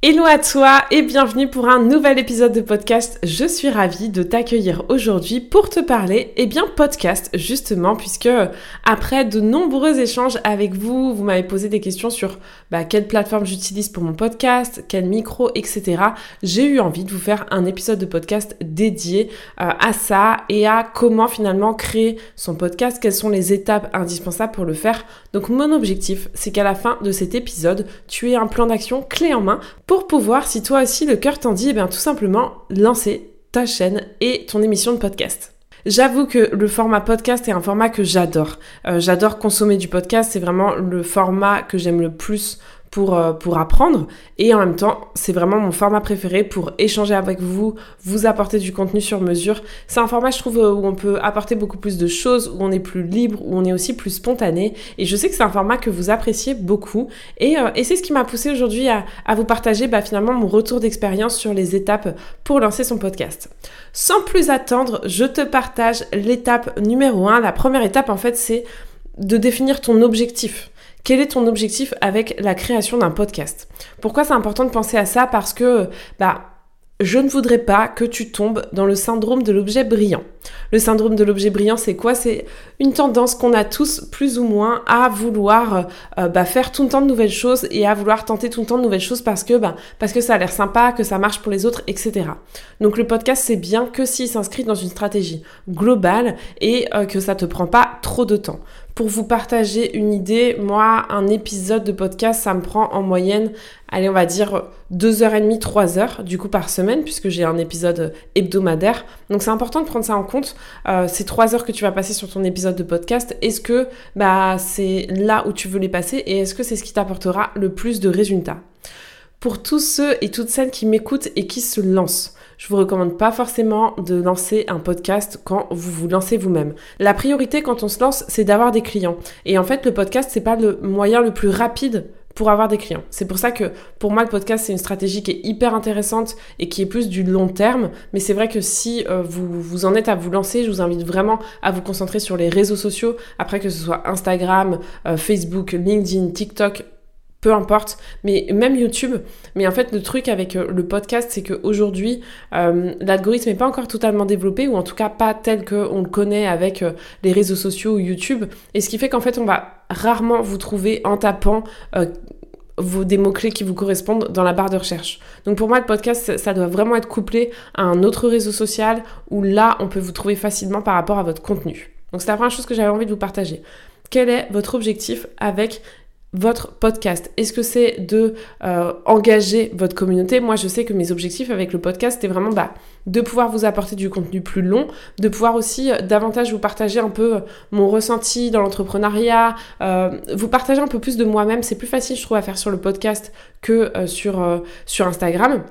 Hello à toi et bienvenue pour un nouvel épisode de podcast. Je suis ravie de t'accueillir aujourd'hui pour te parler, eh bien podcast justement, puisque après de nombreux échanges avec vous, vous m'avez posé des questions sur bah, quelle plateforme j'utilise pour mon podcast, quel micro, etc. J'ai eu envie de vous faire un épisode de podcast dédié euh, à ça et à comment finalement créer son podcast, quelles sont les étapes indispensables pour le faire. Donc mon objectif, c'est qu'à la fin de cet épisode, tu aies un plan d'action clé en main pour pouvoir, si toi aussi le cœur t'en dit, eh bien tout simplement lancer ta chaîne et ton émission de podcast. J'avoue que le format podcast est un format que j'adore. Euh, j'adore consommer du podcast, c'est vraiment le format que j'aime le plus pour, euh, pour apprendre et en même temps c'est vraiment mon format préféré pour échanger avec vous, vous apporter du contenu sur mesure. C'est un format je trouve euh, où on peut apporter beaucoup plus de choses, où on est plus libre, où on est aussi plus spontané et je sais que c'est un format que vous appréciez beaucoup et, euh, c'est ce qui m'a poussé aujourd'hui à, à, vous partager bah, finalement mon retour d'expérience sur les étapes pour lancer son podcast. Sans plus attendre, je te partage l'étape numéro 1. La première étape en fait c'est de définir ton objectif. Quel est ton objectif avec la création d'un podcast? Pourquoi c'est important de penser à ça? Parce que, bah, je ne voudrais pas que tu tombes dans le syndrome de l'objet brillant. Le syndrome de l'objet brillant, c'est quoi? C'est une tendance qu'on a tous plus ou moins à vouloir euh, bah, faire tout le temps de nouvelles choses et à vouloir tenter tout le temps de nouvelles choses parce que, bah, parce que ça a l'air sympa, que ça marche pour les autres, etc. Donc le podcast, c'est bien que s'il s'inscrit dans une stratégie globale et euh, que ça te prend pas trop de temps. Pour vous partager une idée, moi, un épisode de podcast, ça me prend en moyenne, allez, on va dire 2h30, 3h, du coup, par semaine, puisque j'ai un épisode hebdomadaire. Donc, c'est important de prendre ça en compte. Euh, ces 3 heures que tu vas passer sur ton épisode de podcast, est-ce que bah, c'est là où tu veux les passer et est-ce que c'est ce qui t'apportera le plus de résultats? Pour tous ceux et toutes celles qui m'écoutent et qui se lancent, je vous recommande pas forcément de lancer un podcast quand vous vous lancez vous-même. La priorité quand on se lance, c'est d'avoir des clients. Et en fait, le podcast, c'est pas le moyen le plus rapide pour avoir des clients. C'est pour ça que pour moi le podcast c'est une stratégie qui est hyper intéressante et qui est plus du long terme. Mais c'est vrai que si euh, vous, vous en êtes à vous lancer, je vous invite vraiment à vous concentrer sur les réseaux sociaux. Après que ce soit Instagram, euh, Facebook, LinkedIn, TikTok, peu importe, mais même YouTube. Mais en fait, le truc avec euh, le podcast, c'est qu'aujourd'hui, euh, l'algorithme n'est pas encore totalement développé, ou en tout cas pas tel qu'on le connaît avec euh, les réseaux sociaux ou YouTube. Et ce qui fait qu'en fait, on va rarement vous trouver en tapant vos, des mots-clés qui vous correspondent dans la barre de recherche. Donc pour moi, le podcast, ça doit vraiment être couplé à un autre réseau social où là, on peut vous trouver facilement par rapport à votre contenu. Donc c'est la première chose que j'avais envie de vous partager. Quel est votre objectif avec votre podcast Est-ce que c'est de euh, engager votre communauté? Moi, je sais que mes objectifs avec le podcast, c'était vraiment bah, de pouvoir vous apporter du contenu plus long, de pouvoir aussi euh, davantage vous partager un peu euh, mon ressenti dans l'entrepreneuriat, vous partager un peu plus de moi-même. C'est plus facile, je trouve, à faire sur le podcast que sur, Instagram.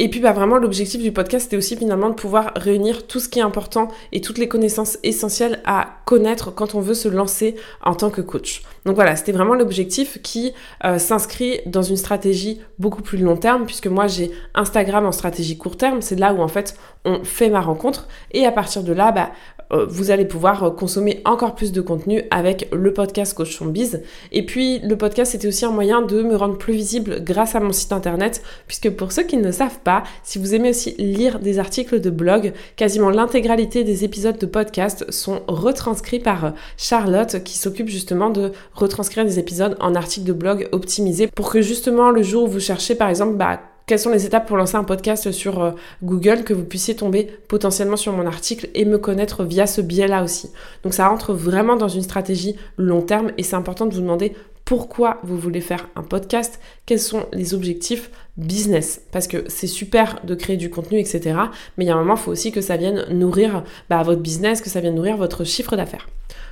Et puis bah vraiment l'objectif du podcast c'était aussi finalement de pouvoir réunir tout ce qui est important et toutes les connaissances essentielles à connaître quand on veut se lancer en tant que coach. Donc voilà, c'était vraiment l'objectif qui euh, s'inscrit dans une stratégie beaucoup plus long terme puisque moi j'ai Instagram en stratégie court terme, c'est là où en fait on fait ma rencontre et à partir de là bah euh, vous allez pouvoir euh, consommer encore plus de contenu avec le podcast Coach Biz. Et puis le podcast c'était aussi un moyen de me rendre plus visible grâce à mon site internet, puisque pour ceux qui ne savent pas, si vous aimez aussi lire des articles de blog, quasiment l'intégralité des épisodes de podcast sont retranscrits par Charlotte qui s'occupe justement de retranscrire des épisodes en articles de blog optimisés pour que justement le jour où vous cherchez par exemple bah, quelles sont les étapes pour lancer un podcast sur euh, Google, que vous puissiez tomber potentiellement sur mon article et me connaître via ce biais-là aussi. Donc ça rentre vraiment dans une stratégie long terme et c'est important de vous demander pourquoi vous voulez faire un podcast, quels sont les objectifs business, parce que c'est super de créer du contenu, etc. Mais il y a un moment, il faut aussi que ça vienne nourrir bah, votre business, que ça vienne nourrir votre chiffre d'affaires.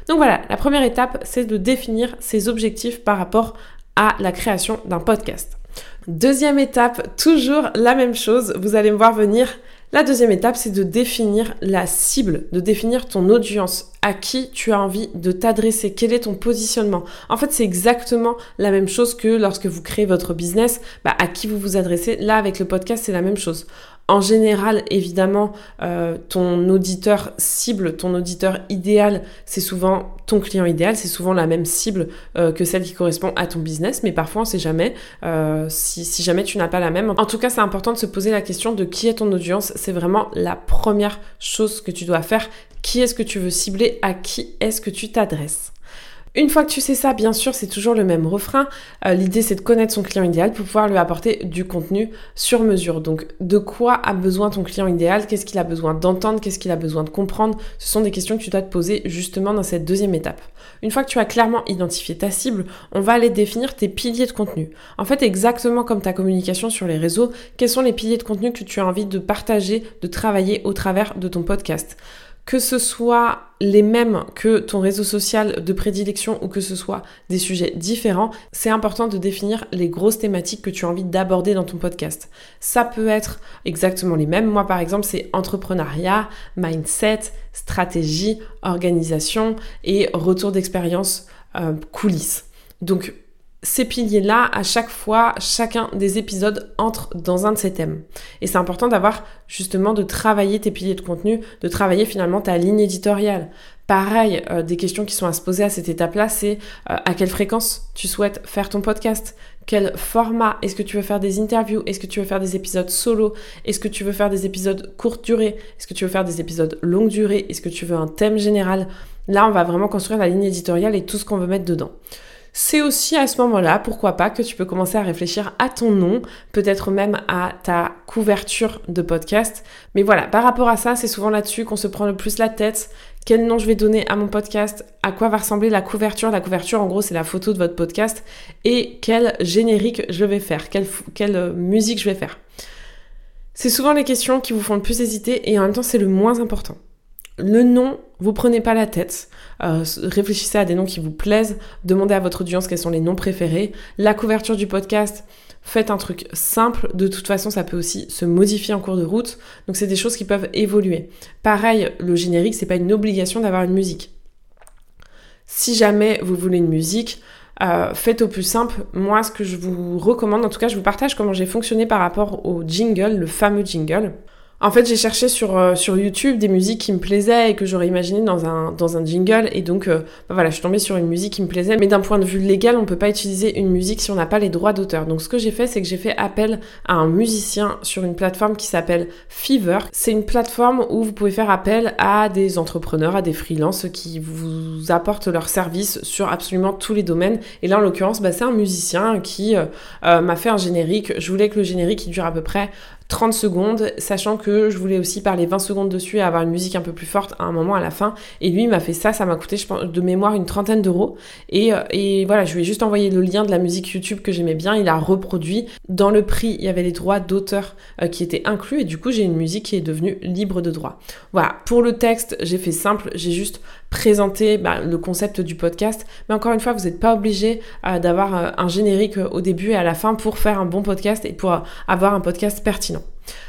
Donc voilà, la première étape, c'est de définir ses objectifs par rapport à la création d'un podcast. Deuxième étape, toujours la même chose, vous allez me voir venir La deuxième étape, c'est de définir la cible, de définir ton audience, à qui tu as envie de t'adresser, quel est ton positionnement. En fait, c'est exactement la même chose que lorsque vous créez votre business, bah, à qui vous vous adressez. Là, avec le podcast, c'est la même chose. En général, évidemment, euh, ton auditeur cible, ton auditeur idéal, c'est souvent ton client idéal, c'est souvent la même cible euh, que celle qui correspond à ton business, mais parfois on sait jamais euh, si, si, jamais tu n'as pas la même. En tout cas, c'est important de se poser la question de qui est ton audience. C'est vraiment la première chose que tu dois faire. Qui est-ce que tu veux cibler? À qui est-ce que tu t'adresses? Une fois que tu sais ça, bien sûr, c'est toujours le même refrain. Euh, l'idée, c'est de connaître son client idéal pour pouvoir lui apporter du contenu sur mesure. Donc, de quoi a besoin ton client idéal? Qu'est-ce qu'il a besoin d'entendre? Qu'est-ce qu'il a besoin de comprendre? Ce sont des questions que tu dois te poser justement dans cette deuxième étape. Une fois que tu as clairement identifié ta cible, on va aller définir tes piliers de contenu. En fait, exactement comme ta communication sur les réseaux, quels sont les piliers de contenu que tu as envie de partager, de travailler au travers de ton podcast? Que ce soit les mêmes que ton réseau social de prédilection ou que ce soit des sujets différents, c'est important de définir les grosses thématiques que tu as envie d'aborder dans ton podcast. Ça peut être exactement les mêmes. Moi, par exemple, c'est entrepreneuriat, mindset, stratégie, organisation et retour d'expérience euh, coulisses. Donc, ces piliers-là, à chaque fois, chacun des épisodes entre dans un de ces thèmes. Et c'est important d'avoir justement de travailler tes piliers de contenu, de travailler finalement ta ligne éditoriale. Pareil, euh, des questions qui sont à se poser à cette étape-là, c'est euh, à quelle fréquence tu souhaites faire ton podcast? Quel format? Est-ce que tu veux faire des interviews? Est-ce que tu veux faire des épisodes solo? Est-ce que tu veux faire des épisodes courte durée? Est-ce que tu veux faire des épisodes longue durée? Est-ce que tu veux un thème général? Là, on va vraiment construire la ligne éditoriale et tout ce qu'on veut mettre dedans. C'est aussi à ce moment-là, pourquoi pas, que tu peux commencer à réfléchir à ton nom, peut-être même à ta couverture de podcast. Mais voilà, par rapport à ça, c'est souvent là-dessus qu'on se prend le plus la tête. Quel nom je vais donner à mon podcast? À quoi va ressembler la couverture? La couverture, en gros, c'est la photo de votre podcast. Et quel générique je vais faire? Quelle, euh, musique je vais faire? C'est souvent les questions qui vous font le plus hésiter et en même temps, c'est le moins important. Le nom, vous prenez pas la tête. Euh, réfléchissez à des noms qui vous plaisent. Demandez à votre audience quels sont les noms préférés. La couverture du podcast, faites un truc simple. De toute façon, ça peut aussi se modifier en cours de route. Donc, c'est des choses qui peuvent évoluer. Pareil, le générique, c'est pas une obligation d'avoir une musique. Si jamais vous voulez une musique, euh, faites au plus simple. Moi, ce que je vous recommande, en tout cas, je vous partage comment j'ai fonctionné par rapport au jingle, le fameux jingle. En fait, j'ai cherché sur, euh, sur YouTube des musiques qui me plaisaient et que j'aurais imaginé dans un, dans un jingle. Et donc, euh, bah voilà, je suis tombée sur une musique qui me plaisait. Mais d'un point de vue légal, on peut pas utiliser une musique si on n'a pas les droits d'auteur. Donc, ce que j'ai fait, c'est que j'ai fait appel à un musicien sur une plateforme qui s'appelle Fever. C'est une plateforme où vous pouvez faire appel à des entrepreneurs, à des freelances qui vous apportent leurs services sur absolument tous les domaines. Et là, en l'occurrence, bah, c'est un musicien qui euh, m'a fait un générique. Je voulais que le générique dure à peu près 30 secondes, sachant que je voulais aussi parler 20 secondes dessus et avoir une musique un peu plus forte à un moment à la fin. Et lui, il m'a fait ça, ça m'a coûté, je pense, de mémoire une trentaine d'euros. Et, euh, et voilà, je lui ai juste envoyé le lien de la musique YouTube que j'aimais bien. Il a reproduit. Dans le prix, il y avait les droits d'auteur euh, qui étaient inclus. Et du coup, j'ai une musique qui est devenue libre de droit. Voilà, pour le texte, j'ai fait simple. J'ai juste présenté bah, le concept du podcast. Mais encore une fois, vous n'êtes pas obligé euh, d'avoir un générique au début et à la fin pour faire un bon podcast et pour avoir un podcast pertinent.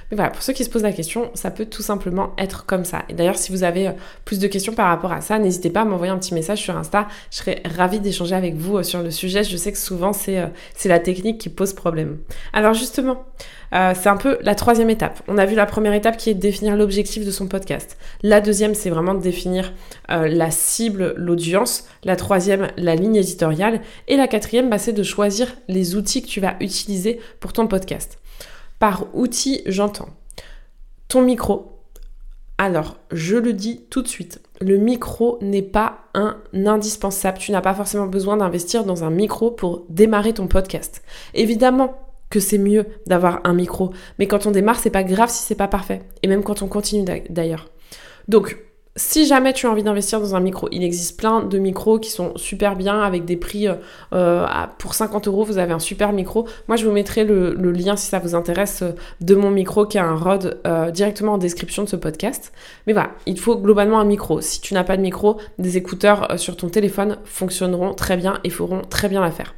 Mais voilà, pour ceux qui se posent la question, ça peut tout simplement être comme ça. Et d'ailleurs, si vous avez euh, plus de questions par rapport à ça, n'hésitez pas à m'envoyer un petit message sur Insta. Je serais ravie d'échanger avec vous euh, sur le sujet. Je sais que souvent, c'est euh, la technique qui pose problème. Alors justement, c'est un peu la troisième étape. On a vu la première étape qui est de définir l'objectif de son podcast. La deuxième, c'est vraiment de définir la cible, l'audience. La troisième, la ligne éditoriale. Et la quatrième, bah, c'est de choisir les outils que tu vas utiliser pour ton podcast. Par outil, j'entends ton micro. Alors, je le dis tout de suite, le micro n'est pas un indispensable. Tu n'as pas forcément besoin d'investir dans un micro pour démarrer ton podcast. Évidemment que c'est mieux d'avoir un micro, mais quand on démarre, c'est pas grave si c'est pas parfait. Et même quand on continue d'ailleurs. Donc, si jamais tu as envie d'investir dans un micro, il existe plein de micros qui sont super bien avec des prix euh, pour 50 euros. Vous avez un super micro. Moi, je vous mettrai le, lien si ça vous intéresse de mon micro qui a un Rode euh, directement en description de ce podcast. Mais voilà, il faut globalement un micro. Si tu n'as pas de micro, des écouteurs euh, sur ton téléphone fonctionneront très bien et feront très bien l'affaire.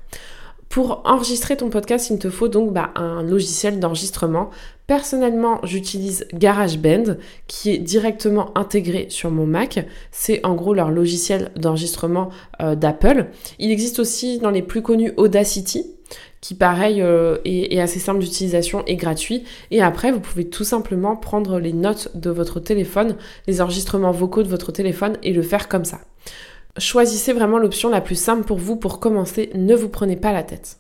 Pour enregistrer ton podcast, il te faut donc bah, un logiciel d'enregistrement. Personnellement, j'utilise GarageBand qui est directement intégré sur mon Mac. C'est en gros leur logiciel d'enregistrement euh, d'Apple. Il existe aussi dans les plus connus Audacity qui pareil euh, est, assez simple d'utilisation et gratuit. Et après, vous pouvez tout simplement prendre les notes de votre téléphone, les enregistrements vocaux de votre téléphone et le faire comme ça. Choisissez vraiment l'option la plus simple pour vous pour commencer, ne vous prenez pas la tête.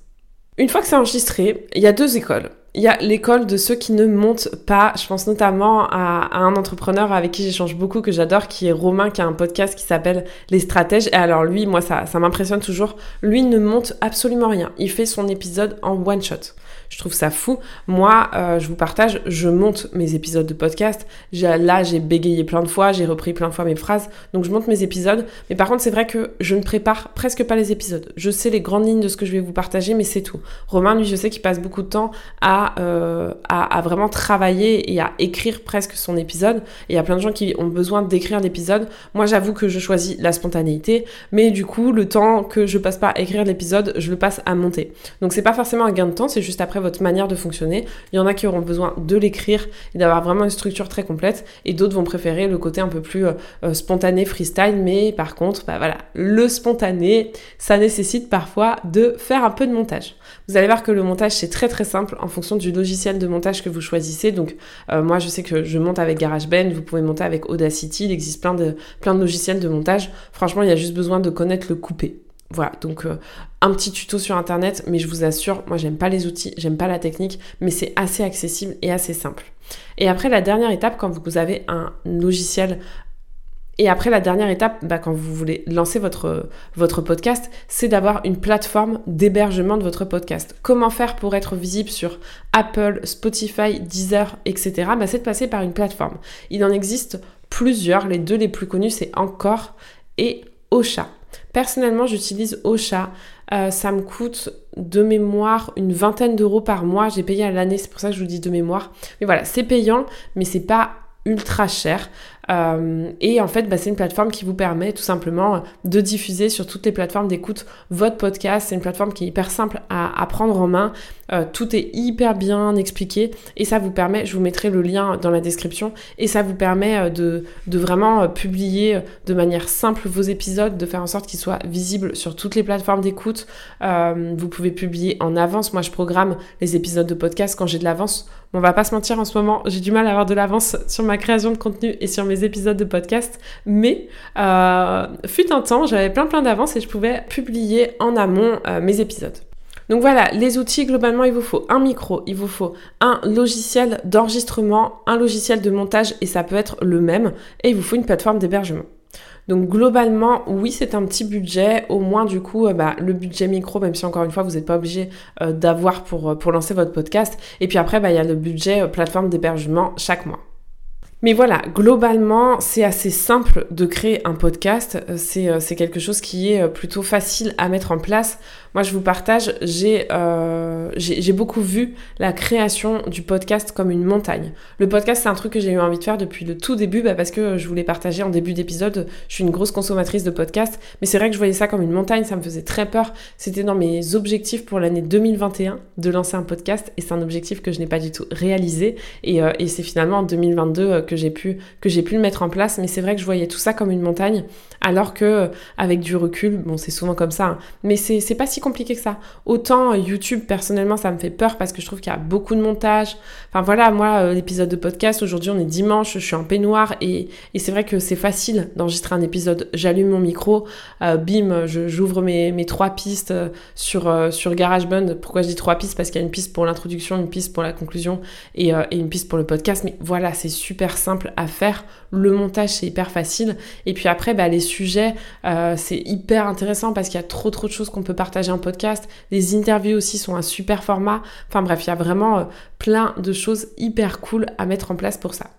Une fois que c'est enregistré, il y a deux écoles il y a l'école de ceux qui ne montent pas. Je pense notamment à, un entrepreneur avec qui j'échange beaucoup, que j'adore, qui est Romain, qui a un podcast qui s'appelle Les Stratèges. Et alors lui, moi, ça, ça m'impressionne toujours. Lui ne monte absolument rien. Il fait son épisode en one shot. Je trouve ça fou. Moi, euh, je vous partage, je monte mes épisodes de podcast. Là, j'ai bégayé plein de fois, j'ai repris plein de fois mes phrases. Donc, je monte mes épisodes. Mais par contre, c'est vrai que je ne prépare presque pas les épisodes. Je sais les grandes lignes de ce que je vais vous partager, mais c'est tout. Romain, lui, je sais qu'il passe beaucoup de temps à, euh, à, vraiment travailler et à écrire presque son épisode. Et il y a plein de gens qui ont besoin d'écrire l'épisode. Moi, j'avoue que je choisis la spontanéité. Mais du coup, le temps que je passe pas à écrire l'épisode, je le passe à monter. Donc, c'est pas forcément un gain de temps, c'est juste après votre manière de fonctionner. Il y en a qui auront besoin de l'écrire et d'avoir vraiment une structure très complète, et d'autres vont préférer le côté un peu plus euh, euh, spontané, freestyle. Mais par contre, bah voilà, le spontané, ça nécessite parfois de faire un peu de montage. Vous allez voir que le montage c'est très très simple en fonction du logiciel de montage que vous choisissez. Donc euh, moi je sais que je monte avec GarageBand, vous pouvez monter avec Audacity, il existe plein de, plein de logiciels de montage. Franchement, il y a juste besoin de connaître le coupé. Voilà, donc euh, un petit tuto sur internet, mais je vous assure, moi j'aime pas les outils, j'aime pas la technique, mais c'est assez accessible et assez simple. Et après la dernière étape, quand vous avez un logiciel, et après la dernière étape, bah, quand vous voulez lancer votre, podcast, c'est d'avoir une plateforme d'hébergement de votre podcast. Comment faire pour être visible sur Apple, Spotify, Deezer, etc. Bah, c'est de passer par une plateforme. Il en existe plusieurs, les deux les plus connus, c'est Encore et Ocha. Personnellement, j'utilise Ocha. Euh, ça me coûte de mémoire une vingtaine d'euros par mois. J'ai payé à l'année, c'est pour ça que je vous dis de mémoire. Mais voilà, c'est payant, mais c'est pas ultra cher. Euh, et en fait, bah, c'est une plateforme qui vous permet tout simplement de diffuser sur toutes les plateformes d'écoute votre podcast. C'est une plateforme qui est hyper simple à, prendre en main. Euh, tout est hyper bien expliqué et ça vous permet, je vous mettrai le lien dans la description, et ça vous permet euh, de, de vraiment publier de manière simple vos épisodes, de faire en sorte qu'ils soient visibles sur toutes les plateformes d'écoute. vous pouvez publier en avance. Moi, je programme les épisodes de podcast quand j'ai de l'avance. On va pas se mentir en ce moment, j'ai du mal à avoir de l'avance sur ma création de contenu et sur mes épisodes de podcast, mais euh, fut un temps, j'avais plein plein d'avance et je pouvais publier en amont euh, mes épisodes. Donc voilà, les outils, globalement, il vous faut un micro, il vous faut un logiciel d'enregistrement, un logiciel de montage, et ça peut être le même, et il vous faut une plateforme d'hébergement. Donc globalement, oui, c'est un petit budget. Au moins, du coup, euh, bah, le budget micro, même si encore une fois, vous n'êtes pas obligé d'avoir pour, pour lancer votre podcast. Et puis après, bah, il y a le budget plateforme d'hébergement chaque mois. Mais voilà, globalement, c'est assez simple de créer un podcast. Euh, euh, c'est quelque chose qui est euh, plutôt facile à mettre en place. Moi, je vous partage, j'ai euh, beaucoup vu la création du podcast comme une montagne. Le podcast, c'est un truc que j'ai eu envie de faire depuis le tout début, bah, parce que je voulais partager en début d'épisode. Je suis une grosse consommatrice de podcasts, mais c'est vrai que je voyais ça comme une montagne, ça me faisait très peur. C'était dans mes objectifs pour l'année 2021 de lancer un podcast, et c'est un objectif que je n'ai pas du tout réalisé. Et, euh, et c'est finalement en 2022 euh, que j'ai pu, que j'ai pu le mettre en place, mais c'est vrai que je voyais tout ça comme une montagne, alors que avec du recul, bon, c'est souvent comme ça, hein, mais c'est pas si compliqué que ça. Autant euh, YouTube, personnellement, ça me fait peur parce que je trouve qu'il y a beaucoup de montage. Enfin voilà, moi, euh, l'épisode de podcast, aujourd'hui on est dimanche, je suis en peignoir et, et c'est vrai que c'est facile d'enregistrer un épisode. J'allume mon micro, euh, bim, j'ouvre mes, mes, trois pistes sur, sur GarageBand. Pourquoi je dis trois pistes? Parce qu'il y a une piste pour l'introduction, une piste pour la conclusion et, et une piste pour le podcast. Mais voilà, c'est super simple à faire. Le montage, c'est hyper facile. Et puis après, bah, les sujets, c'est hyper intéressant parce qu'il y a trop trop de choses qu'on peut partager un podcast. Les interviews aussi sont un super format. Enfin bref, il y a vraiment euh, plein de choses hyper cool à mettre en place pour ça.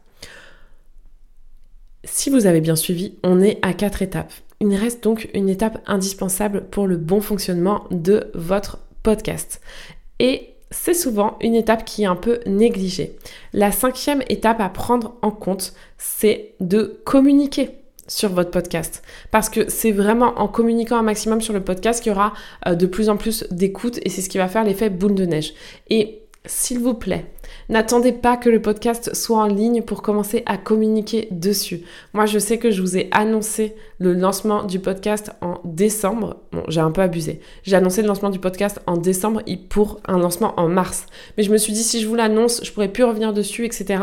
Si vous avez bien suivi, on est à quatre étapes. Il reste donc une étape indispensable pour le bon fonctionnement de votre podcast. Et c'est souvent une étape qui est un peu négligée. La cinquième étape à prendre en compte, c'est de communiquer sur votre podcast. Parce que c'est vraiment en communiquant un maximum sur le podcast qu'il y aura euh, de plus en plus d'écoute et c'est ce qui va faire l'effet boule de neige. S'il vous plaît, N'attendez pas que le podcast soit en ligne pour commencer à communiquer dessus. Moi, je sais que je vous ai annoncé le lancement du podcast en décembre. Bon, j'ai un peu abusé. J'ai annoncé le lancement du podcast en décembre pour un lancement en mars. Mais je me suis dit, si je vous l'annonce, je pourrais plus revenir dessus, etc.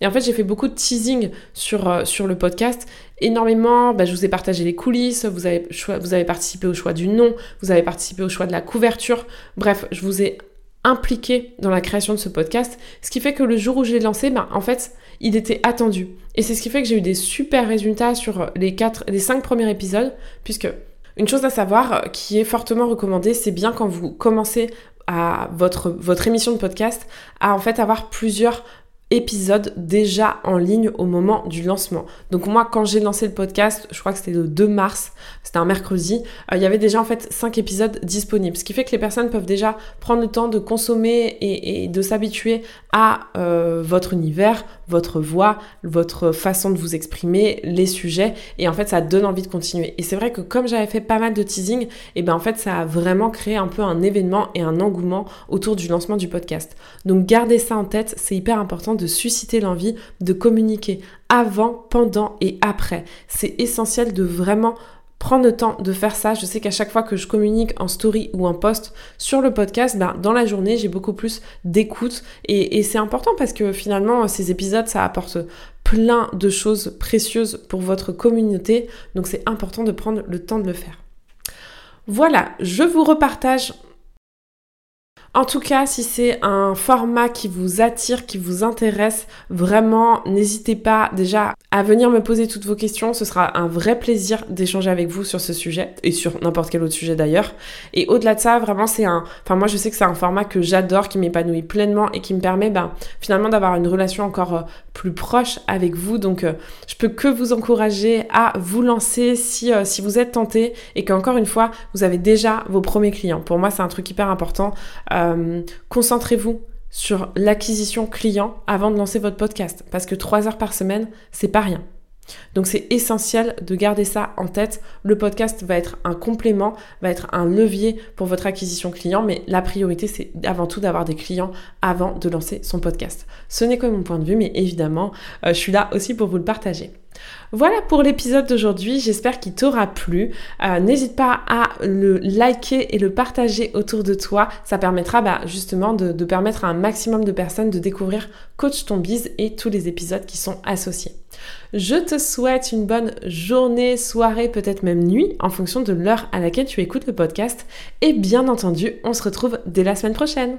Et en fait, j'ai fait beaucoup de teasing sur, euh, le podcast. Énormément, bah, je vous ai partagé les coulisses, vous avez participé au choix du nom, vous avez participé au choix de la couverture. Bref, je vous ai impliqué dans la création de ce podcast, ce qui fait que le jour où je l'ai lancé, ben, en fait, il était attendu. Et c'est ce qui fait que j'ai eu des super résultats sur les, quatre, les cinq premiers épisodes, puisque une chose à savoir qui est fortement recommandée, c'est bien quand vous commencez à votre, votre émission de podcast, à en fait avoir plusieurs épisode déjà en ligne au moment du lancement. Donc moi quand j'ai lancé le podcast, je crois que c'était le 2 mars, c'était un mercredi, euh, il y avait déjà en fait 5 épisodes disponibles. Ce qui fait que les personnes peuvent déjà prendre le temps de consommer et, de s'habituer à euh, votre univers, votre voix, votre façon de vous exprimer, les sujets et en fait ça donne envie de continuer. Et c'est vrai que comme j'avais fait pas mal de teasing, et eh ben en fait ça a vraiment créé un peu un événement et un engouement autour du lancement du podcast. Donc gardez ça en tête, c'est hyper important de susciter l'envie de communiquer avant, pendant et après. C'est essentiel de vraiment prendre le temps de faire ça. Je sais qu'à chaque fois que je communique en story ou en post sur le podcast, ben, dans la journée, j'ai beaucoup plus d'écoute. Et, et c'est important parce que finalement, ces épisodes, ça apporte plein de choses précieuses pour votre communauté. Donc c'est important de prendre le temps de le faire. Voilà, je vous repartage en tout cas, si c'est un format qui vous attire, qui vous intéresse, vraiment, n'hésitez pas déjà à venir me poser toutes vos questions. Ce sera un vrai plaisir d'échanger avec vous sur ce sujet et sur n'importe quel autre sujet d'ailleurs. Et au-delà de ça, vraiment, c'est un. Enfin, moi, je sais que c'est un format que j'adore, qui m'épanouit pleinement et qui me permet ben, finalement d'avoir une relation encore euh, plus proche avec vous. Donc, euh, je peux que vous encourager à vous lancer si, euh, si vous êtes tenté et qu'encore une fois, vous avez déjà vos premiers clients. Pour moi, c'est un truc hyper important. Concentrez-vous sur l'acquisition client avant de lancer votre podcast parce que 3 heures par semaine, c'est pas rien. Donc c'est essentiel de garder ça en tête. Le podcast va être un complément, va être un levier pour votre acquisition client, mais la priorité c'est avant tout d'avoir des clients avant de lancer son podcast. Ce n'est que mon point de vue, mais évidemment, euh, je suis là aussi pour vous le partager. Voilà pour l'épisode d'aujourd'hui, j'espère qu'il t'aura plu. Euh, n'hésite pas à le liker et le partager autour de toi, ça permettra bah, justement de, permettre à un maximum de personnes de découvrir Coach Ton Biz et tous les épisodes qui sont associés. Je te souhaite une bonne journée, soirée, peut-être même nuit, en fonction de l'heure à laquelle tu écoutes le podcast. Et bien entendu, on se retrouve dès la semaine prochaine.